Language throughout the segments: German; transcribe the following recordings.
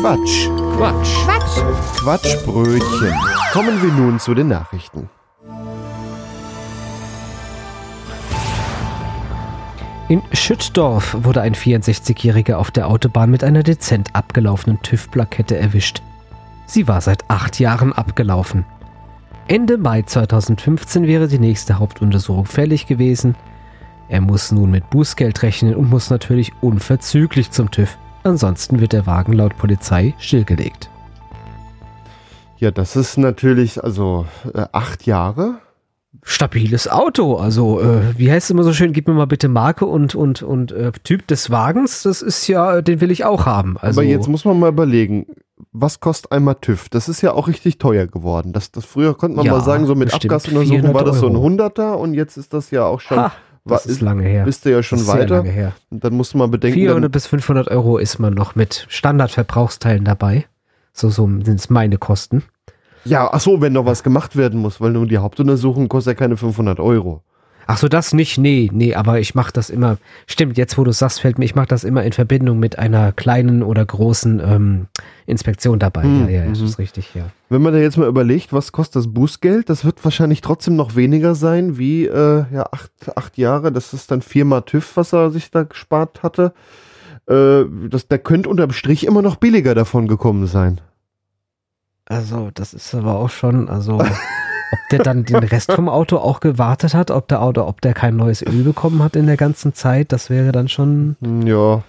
Quatsch. Quatsch. Quatsch. Quatschbrötchen. Kommen wir nun zu den Nachrichten. In Schüttdorf wurde ein 64-Jähriger auf der Autobahn mit einer dezent abgelaufenen TÜV-Plakette erwischt. Sie war seit acht Jahren abgelaufen. Ende Mai 2015 wäre die nächste Hauptuntersuchung fällig gewesen. Er muss nun mit Bußgeld rechnen und muss natürlich unverzüglich zum TÜV. Ansonsten wird der Wagen laut Polizei stillgelegt. Ja, das ist natürlich, also äh, acht Jahre. Stabiles Auto. Also, äh, wie heißt es immer so schön? Gib mir mal bitte Marke und, und, und äh, Typ des Wagens. Das ist ja, den will ich auch haben. Also, Aber jetzt muss man mal überlegen, was kostet einmal TÜV? Das ist ja auch richtig teuer geworden. Das, das früher konnte man Ja, mal sagen, so mit Abgasuntersuchung war das so ein 400 Euro. Hunderter und jetzt ist das ja auch schon, ha, das ist lange her. bist du ja schon Das ist sehr weiter. lange her. Und dann musst du mal bedenken, 400 dann, bis 500 Euro ist man noch mit Standardverbrauchsteilen dabei. So, so sind es meine Kosten. ja, ach so, wenn noch was gemacht werden muss, weil nur die Hauptuntersuchung kostet ja keine 500 Euro. Ach so, das nicht, nee, nee, aber ich mache das immer, stimmt, jetzt wo du sagst, fällt mir, ich mache das immer in Verbindung mit einer kleinen oder großen ähm, Inspektion dabei. Hm, ja, ja, das mhm. ist richtig, ja. Wenn man da jetzt mal überlegt, was kostet das Bußgeld, das wird wahrscheinlich trotzdem noch weniger sein wie äh, ja, acht, acht Jahre. Das ist dann viermal TÜV, was er sich da gespart hatte. Äh, das, der könnte unterm Strich immer noch billiger davon gekommen sein. Also, das ist aber auch schon, also, ob der dann den Rest vom Auto auch gewartet hat, ob der Auto, ob der kein neues Öl bekommen hat in der ganzen Zeit, das wäre dann schon. Ja,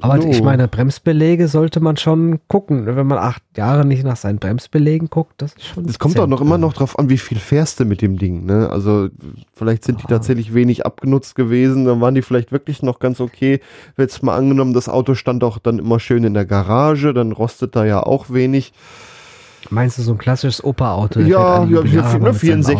Aber So. ich meine, Bremsbeläge sollte man schon gucken. Wenn man acht Jahre nicht nach seinen Bremsbelägen guckt, das ist schon. es kommt auch noch immer noch drauf an, wie viel fährst du mit dem Ding. Ne? Also vielleicht sind die Ah. tatsächlich wenig abgenutzt gewesen, dann waren die vielleicht wirklich noch ganz okay. Jetzt mal angenommen, das Auto stand auch dann immer schön in der Garage, dann rostet da ja auch wenig. Meinst du so ein klassisches Opa-Auto? Ja, ja, ne, ja?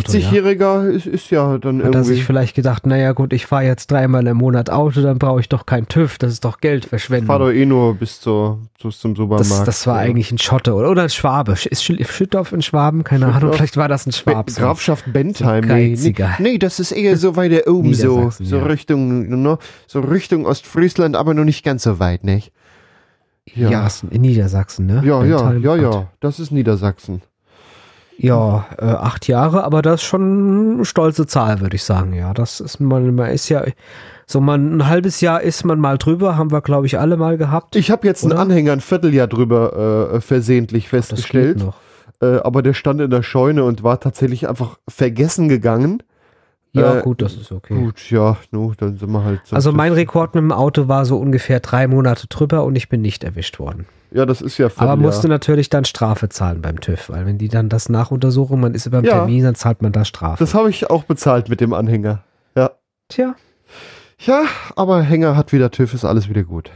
64-Jähriger ist, ist ja dann Hat er sich irgendwie. vielleicht gedacht, naja gut, ich fahre jetzt dreimal im Monat Auto, dann brauche ich doch kein TÜV, das ist doch Geldverschwendung. doch eh nur bis, zur, bis zum Supermarkt. Das, das war Ja. eigentlich ein Schotte oder, oder ein Schwabe. Ist Schü- Schüttorf ein Schwaben? Keine Ahnung, Schüttorf. vielleicht war das ein Schwab. so. Grafschaft Bentheim. So nee, nee, nee, das ist eher so weiter oben, so, so ja. Richtung, ne, so Richtung Ostfriesland, aber noch nicht ganz so weit, nicht? Ja, ist in Niedersachsen, ne? Ja, ja, ja, ja, das ist Niedersachsen. Ja, äh, acht Jahre, aber das ist schon eine stolze Zahl, würde ich sagen. Ja, das ist man, man ist ja, so man ein halbes Jahr ist man mal drüber, haben wir, glaube ich, alle mal gehabt. Ich habe jetzt einen Oder? Anhänger ein Vierteljahr drüber äh, versehentlich festgestellt, noch. äh, aber der stand in der Scheune und war tatsächlich einfach vergessen gegangen. Ja, Äh, gut, das ist okay. Gut, ja, nu, dann sind wir halt so. Also mein Rekord mit dem Auto war so ungefähr drei Monate drüber und ich bin nicht erwischt worden. Ja, das ist ja Aber musste natürlich dann Strafe zahlen beim TÜV, weil wenn die dann das nachuntersuchen, man ist über dem Ja. Termin, dann zahlt man da Strafe. Das habe ich auch bezahlt mit dem Anhänger. Ja. Tja, Ja, aber Hänger hat wieder TÜV, ist alles wieder gut.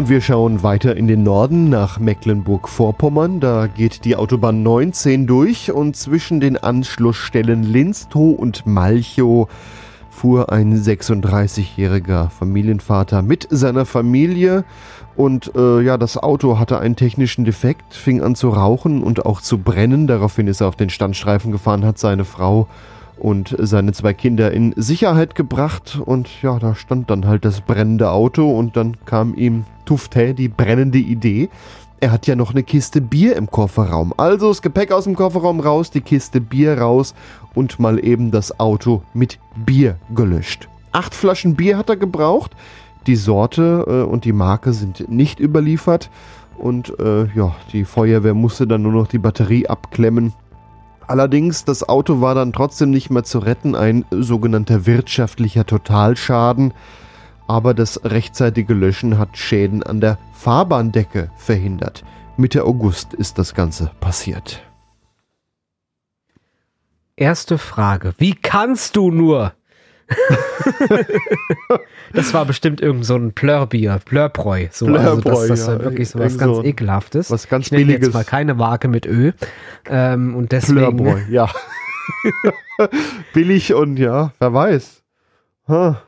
Und wir schauen weiter in den Norden nach Mecklenburg-Vorpommern. Da geht die Autobahn 19 durch und zwischen den Anschlussstellen Linstow und Malchow fuhr ein 36-jähriger Familienvater mit seiner Familie und äh, ja, das Auto hatte einen technischen Defekt, fing an zu rauchen und auch zu brennen. Daraufhin ist er auf den Standstreifen gefahren, hat seine Frau und seine zwei Kinder in Sicherheit gebracht und ja, da stand dann halt das brennende Auto und dann kam ihm Tufte die brennende Idee. Er hat ja noch eine Kiste Bier im Kofferraum. Also das Gepäck aus dem Kofferraum raus, die Kiste Bier raus und mal eben das Auto mit Bier gelöscht. Acht Flaschen Bier hat er gebraucht. Die Sorte äh, und die Marke sind nicht überliefert. Und äh, ja, die Feuerwehr musste dann nur noch die Batterie abklemmen. Allerdings, das Auto war dann trotzdem nicht mehr zu retten, ein sogenannter wirtschaftlicher Totalschaden. Aber das rechtzeitige Löschen hat Schäden an der Fahrbahndecke verhindert. Mitte August ist das Ganze passiert. Erste Frage. Wie kannst du nur? das war bestimmt irgend so ein Plörbier, Plörbräu. So, also Plörbräu, das, das ja. war wirklich so was ganz so ekelhaftes. was ganz ich nenne Billiges. jetzt mal keine Marke mit Ö. Ähm, und deswegen, Plörbräu, ja. Billig und ja, wer weiß.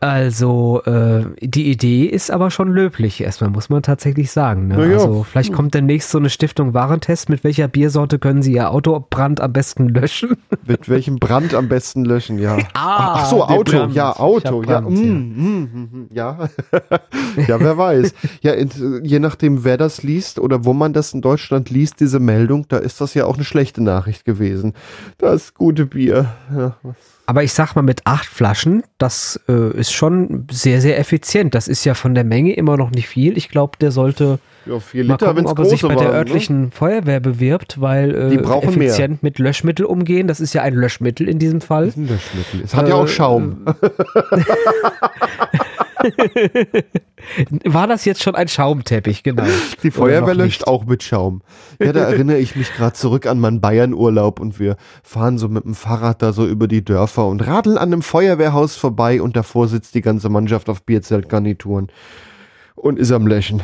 Also, äh, die Idee ist aber schon löblich, erstmal muss man tatsächlich sagen. Ne? Ja. Also, vielleicht kommt demnächst so eine Stiftung Warentest. Mit welcher Biersorte können Sie Ihr Autobrand am besten löschen? Mit welchem Brand am besten löschen, ja. Ah, Ach so, Auto, Brand. ja, Auto, ja. Brand, mm, ja. mm, mm, ja. ja, wer weiß. Ja, in, je nachdem, wer das liest oder wo man das in Deutschland liest, diese Meldung, da ist das ja auch eine schlechte Nachricht gewesen. Das gute Bier. Ja, was- Aber ich sag mal, mit acht Flaschen, das äh, ist schon sehr, sehr effizient. Das ist ja von der Menge immer noch nicht viel. Ich glaube, der sollte ja vier mal Liter, gucken, wenn es ob er sich bei der waren. Ne? örtlichen Feuerwehr bewirbt, weil äh, brauchen mehr. effizient mit Löschmittel umgehen. Das ist ja ein Löschmittel in diesem Fall. Das ist ein Löschmittel. Es hat ja auch Äh, Schaum. War das jetzt schon ein Schaumteppich, genau. Die Feuerwehr löscht auch mit Schaum. Ja, da erinnere ich mich gerade zurück an meinen Bayern-Urlaub und wir fahren so mit dem Fahrrad da so über die Dörfer und radeln an einem Feuerwehrhaus vorbei und davor sitzt die ganze Mannschaft auf Bierzeltgarnituren und ist am Löschen.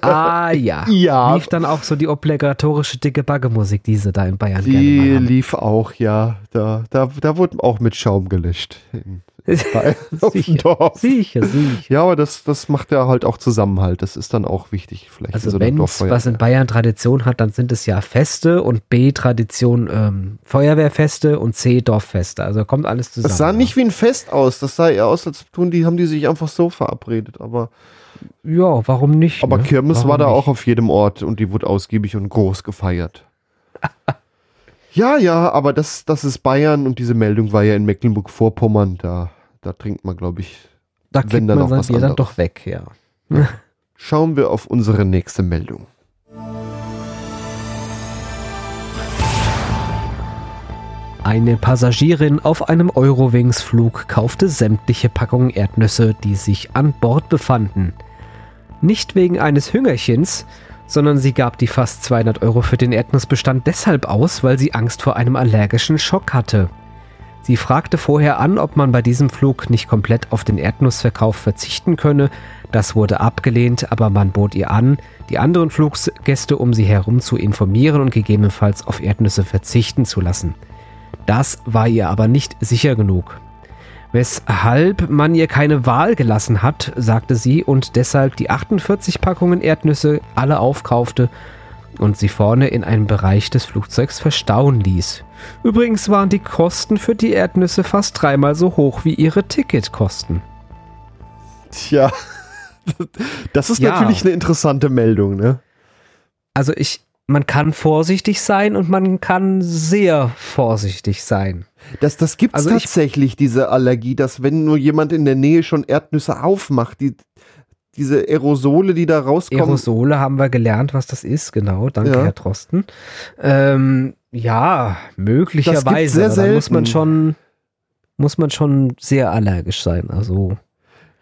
Ah ja. Ja. Lief dann auch so die obligatorische dicke Baggemusik, die sie da in Bayern Die gerne mal haben. lief auch, ja. Da, da, da wurde auch mit Schaum gelöscht. In sicher, sicher, sicher. Ja, aber das, das macht ja halt auch Zusammenhalt. Das ist dann auch wichtig, vielleicht. Also so wenn es was in Bayern Tradition hat, dann sind es ja Feste und B Tradition ähm, Feuerwehrfeste und C Dorffeste. Also kommt alles zusammen. Das sah nicht wie ein Fest aus. Das sah eher aus, als tun die, haben die sich einfach so verabredet. Aber, Ja, warum nicht? aber ne? Kirmes warum war da nicht? auch auf jedem Ort und die wurde ausgiebig und groß gefeiert. ja, ja, aber das, das ist Bayern und diese Meldung war ja in Mecklenburg-Vorpommern. Da, da trinkt man, glaube ich. Da wenn dann sein was Bier dann anderes. doch weg, ja. Schauen wir auf unsere nächste Meldung. Eine Passagierin auf einem Eurowings-Flug kaufte sämtliche Packungen Erdnüsse, die sich an Bord befanden. Nicht wegen eines Hüngerchens, sondern sie gab die fast 200 Euro für den Erdnussbestand deshalb aus, weil sie Angst vor einem allergischen Schock hatte. Sie fragte vorher an, ob man bei diesem Flug nicht komplett auf den Erdnussverkauf verzichten könne. Das wurde abgelehnt, aber man bot ihr an, die anderen Fluggäste um sie herum zu informieren und gegebenenfalls auf Erdnüsse verzichten zu lassen. Das war ihr aber nicht sicher genug. Weshalb man ihr keine Wahl gelassen hat, sagte sie, und deshalb die 48 Packungen Erdnüsse alle aufkaufte und sie vorne in einem Bereich des Flugzeugs verstauen ließ. Übrigens waren die Kosten für die Erdnüsse fast dreimal so hoch wie ihre Ticketkosten. Tja, das ist Ja. natürlich eine interessante Meldung, ne? Also ich, man kann vorsichtig sein und man kann sehr vorsichtig sein. Das, das gibt es Also ich- tatsächlich, diese Allergie, dass wenn nur jemand in der Nähe schon Erdnüsse aufmacht, die, diese Aerosole, die da rauskommen. Aerosole haben wir gelernt, was das ist, genau. Danke, Ja. Herr Drosten. Ähm, ja, möglicherweise. sehr aber da muss man selten. schon, muss man schon sehr allergisch sein. Also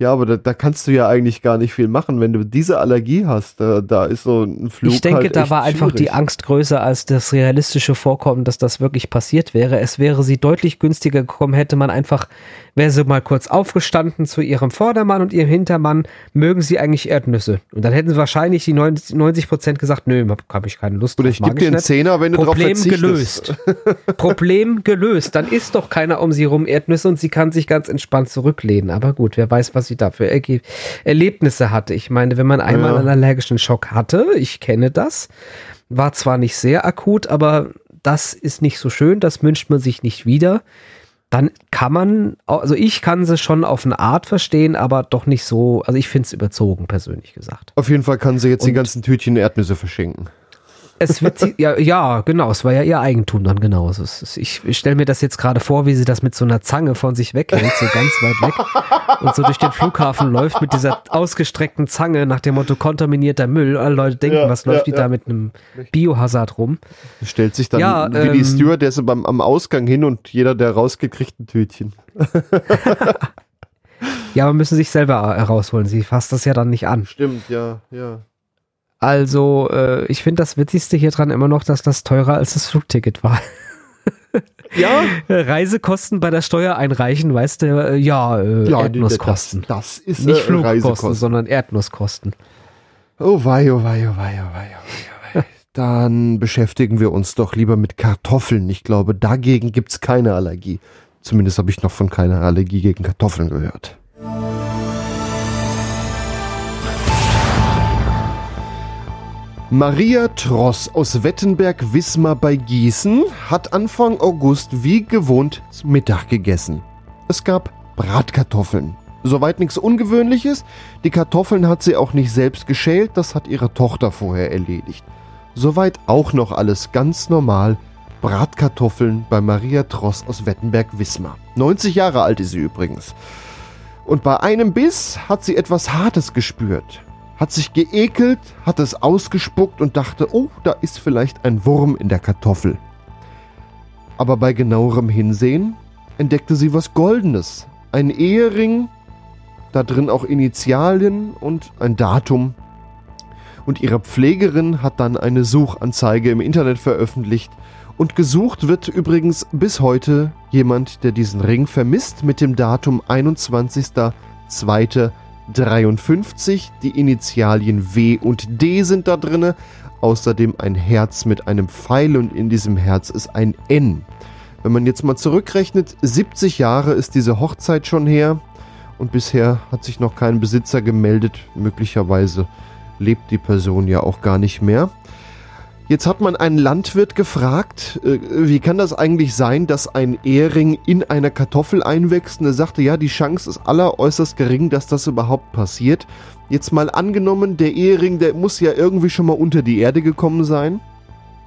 Ja, aber da, da kannst du ja eigentlich gar nicht viel machen, wenn du diese Allergie hast. Da, da ist so ein Flug. ich denke, halt da war einfach die schwierig. Angst größer als das realistische Vorkommen, dass das wirklich passiert wäre. Es wäre sie deutlich günstiger gekommen, hätte man einfach, wäre sie mal kurz aufgestanden zu ihrem Vordermann und ihrem Hintermann, mögen sie eigentlich Erdnüsse. Und dann hätten sie wahrscheinlich die 90 90 Prozent gesagt, nö, habe ich keine Lust Oder drauf, ich gebe dir einen. Zehner, wenn du drauf Problem verzichtest. gelöst. Problem gelöst. Dann isst doch keiner um sie rum Erdnüsse und sie kann sich ganz entspannt zurücklehnen. Aber gut, wer weiß, was sie dafür erge Erlebnisse hatte. Ich meine, wenn man einmal Ja. einen allergischen Schock hatte, ich kenne das, war zwar nicht sehr akut, aber das ist nicht so schön, das wünscht man sich nicht wieder. Dann kann man, also ich kann sie schon auf eine Art verstehen, aber doch nicht so, also ich finde es überzogen, persönlich gesagt. Auf jeden Fall kann sie jetzt die Und- ganzen Tütchen Erdnüsse verschenken. Es wird sie, ja, ja, genau, es war ja ihr Eigentum dann genau. Ich ich stelle mir das jetzt gerade vor, wie sie das mit so einer Zange von sich weghält, so ganz weit weg und so durch den Flughafen läuft mit dieser ausgestreckten Zange nach dem Motto kontaminierter Müll. Alle Leute denken, Ja, was läuft ja, die da mit einem Biohazard rum? Stellt sich dann Ja, wie die ähm, Stewardesse beim, am Ausgang hin und jeder der rausgekriegt ein Tütchen. Ja, aber müssen sich selber herausholen. Sie fasst das ja dann nicht an. Stimmt, ja, ja. Also, äh, ich finde das Witzigste hier dran immer noch, dass das teurer als das Flugticket war. Ja, Reisekosten bei der Steuer einreichen, weißt du, äh, ja, äh, ja Erdnusskosten. Das, das ist Nicht äh, Flugkosten, sondern Erdnusskosten. Oh wei, oh wei, oh wei, oh wei, oh wei, oh. Dann beschäftigen wir uns doch lieber mit Kartoffeln. Ich glaube, dagegen gibt's keine Allergie. Zumindest habe ich noch von keiner Allergie gegen Kartoffeln gehört. Maria Tross aus Wettenberg-Wismar bei Gießen hat Anfang August wie gewohnt Mittag gegessen. Es gab Bratkartoffeln. Soweit nichts Ungewöhnliches. Die Kartoffeln hat sie auch nicht selbst geschält, das hat ihre Tochter vorher erledigt. Soweit auch noch alles ganz normal. Bratkartoffeln bei Maria Tross aus Wettenberg-Wismar. 90 Jahre alt ist sie übrigens. Und bei einem Biss hat sie etwas Hartes gespürt hat sich geekelt, hat es ausgespuckt und dachte, oh, da ist vielleicht ein Wurm in der Kartoffel. Aber bei genauerem Hinsehen entdeckte sie was Goldenes. Ein Ehering, da drin auch Initialien und ein Datum. Und ihre Pflegerin hat dann eine Suchanzeige im Internet veröffentlicht. Und gesucht wird übrigens bis heute jemand, der diesen Ring vermisst, mit dem Datum 21.02. 53, die Initialien W und D sind da drinne. Außerdem ein Herz mit einem Pfeil und in diesem Herz ist ein N. Wenn man jetzt mal zurückrechnet, 70 Jahre ist diese Hochzeit schon her und bisher hat sich noch kein Besitzer gemeldet. Möglicherweise lebt die Person ja auch gar nicht mehr. Jetzt hat man einen Landwirt gefragt, äh, wie kann das eigentlich sein, dass ein Ehering in einer Kartoffel einwächst? Und er sagte, ja, die Chance ist alleräußerst gering, dass das überhaupt passiert. Jetzt mal angenommen, der Ehering, der muss ja irgendwie schon mal unter die Erde gekommen sein,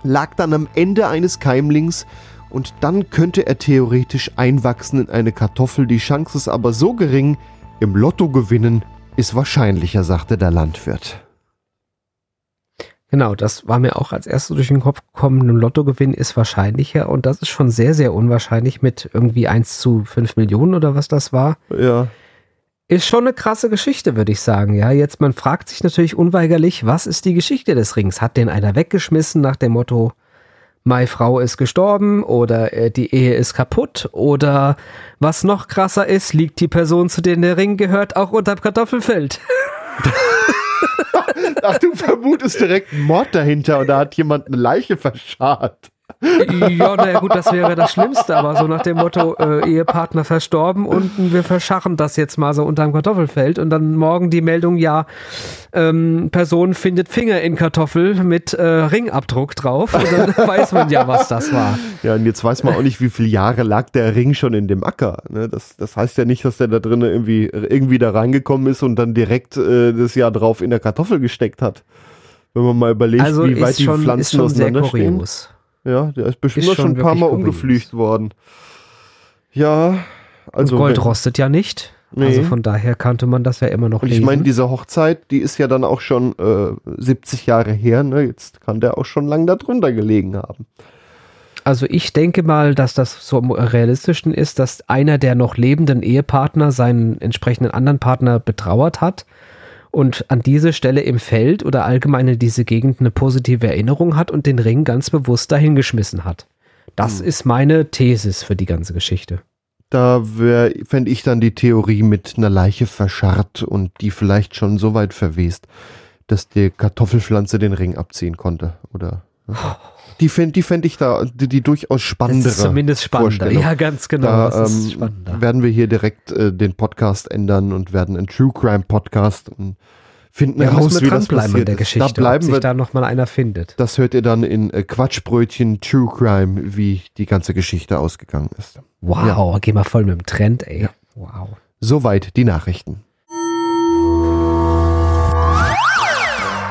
lag dann am Ende eines Keimlings und dann könnte er theoretisch einwachsen in eine Kartoffel. Die Chance ist aber so gering, im Lotto gewinnen ist wahrscheinlicher, sagte der Landwirt. Genau, das war mir auch als erstes durch den Kopf gekommen. Ein Lottogewinn ist wahrscheinlicher und das ist schon sehr, sehr unwahrscheinlich mit irgendwie 1 zu 5 Millionen oder was das war. Ja. Ist schon eine krasse Geschichte, würde ich sagen. Ja, jetzt man fragt sich natürlich unweigerlich, was ist die Geschichte des Rings? Hat den einer weggeschmissen nach dem Motto, meine Frau ist gestorben oder äh, die Ehe ist kaputt oder was noch krasser ist, liegt die Person, zu der der Ring gehört, auch unterm Kartoffelfeld. Ach, du vermutest direkt einen Mord dahinter und da hat jemand eine Leiche verscharrt. Ja, naja, gut, das wäre das Schlimmste, aber so nach dem Motto, äh, Ehepartner verstorben und wir verscharren das jetzt mal so unterm Kartoffelfeld und dann morgen die Meldung, ja, ähm, Person findet Finger in Kartoffel mit äh, Ringabdruck drauf und dann weiß man ja, was das war. Ja, und jetzt weiß man auch nicht, wie viele Jahre lag der Ring schon in dem Acker. Ne? Das, das heißt ja nicht, dass der da drin irgendwie, irgendwie da reingekommen ist und dann direkt äh, das Jahr drauf in der Kartoffel gesteckt hat. Wenn man mal überlegt, also wie weit die schon, Pflanzen ist schon sehr kurios. Ja, der ist bestimmt Ist schon schon ein paar Mal umgeflügt worden. Ja, also. und Gold wenn- rostet ja nicht. Nee. Also von daher kannte man das ja immer noch Und ich lesen. meine, diese Hochzeit, die ist ja dann auch schon äh, 70 Jahre her, ne? Jetzt kann der auch schon lang da drunter gelegen haben. Also ich denke mal, dass das so am realistischen ist, dass einer der noch lebenden Ehepartner seinen entsprechenden anderen Partner betrauert hat und an diese Stelle im Feld oder allgemein in diese Gegend eine positive Erinnerung hat und den Ring ganz bewusst dahingeschmissen hat. Das Hm. ist meine Thesis für die ganze Geschichte. Da fände ich dann die Theorie mit einer Leiche verscharrt und die vielleicht schon so weit verwest, dass die Kartoffelpflanze den Ring abziehen konnte. Oder? Die fände die fänd ich da die, die durchaus Das spannendere. ist zumindest spannender. Ja, ganz genau. Da das ist ähm, spannender. werden wir hier direkt äh, den Podcast ändern und werden einen True Crime Podcast und finden Ja, raus, müssen wir wie das passiert der ist. Geschichte, Da ob bleiben sich wir da nochmal einer findet. Das hört ihr dann in äh, Quatschbrötchen True Crime, wie die ganze Geschichte ausgegangen ist. Wow, geh mal voll mit dem Trend, ey. Ja. Wow. Soweit die Nachrichten.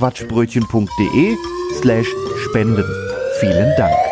quatschbrötchen.de slash spenden. Vielen Dank.